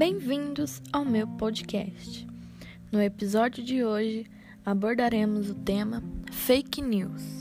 Bem-vindos ao meu podcast. No episódio de hoje abordaremos o tema fake news.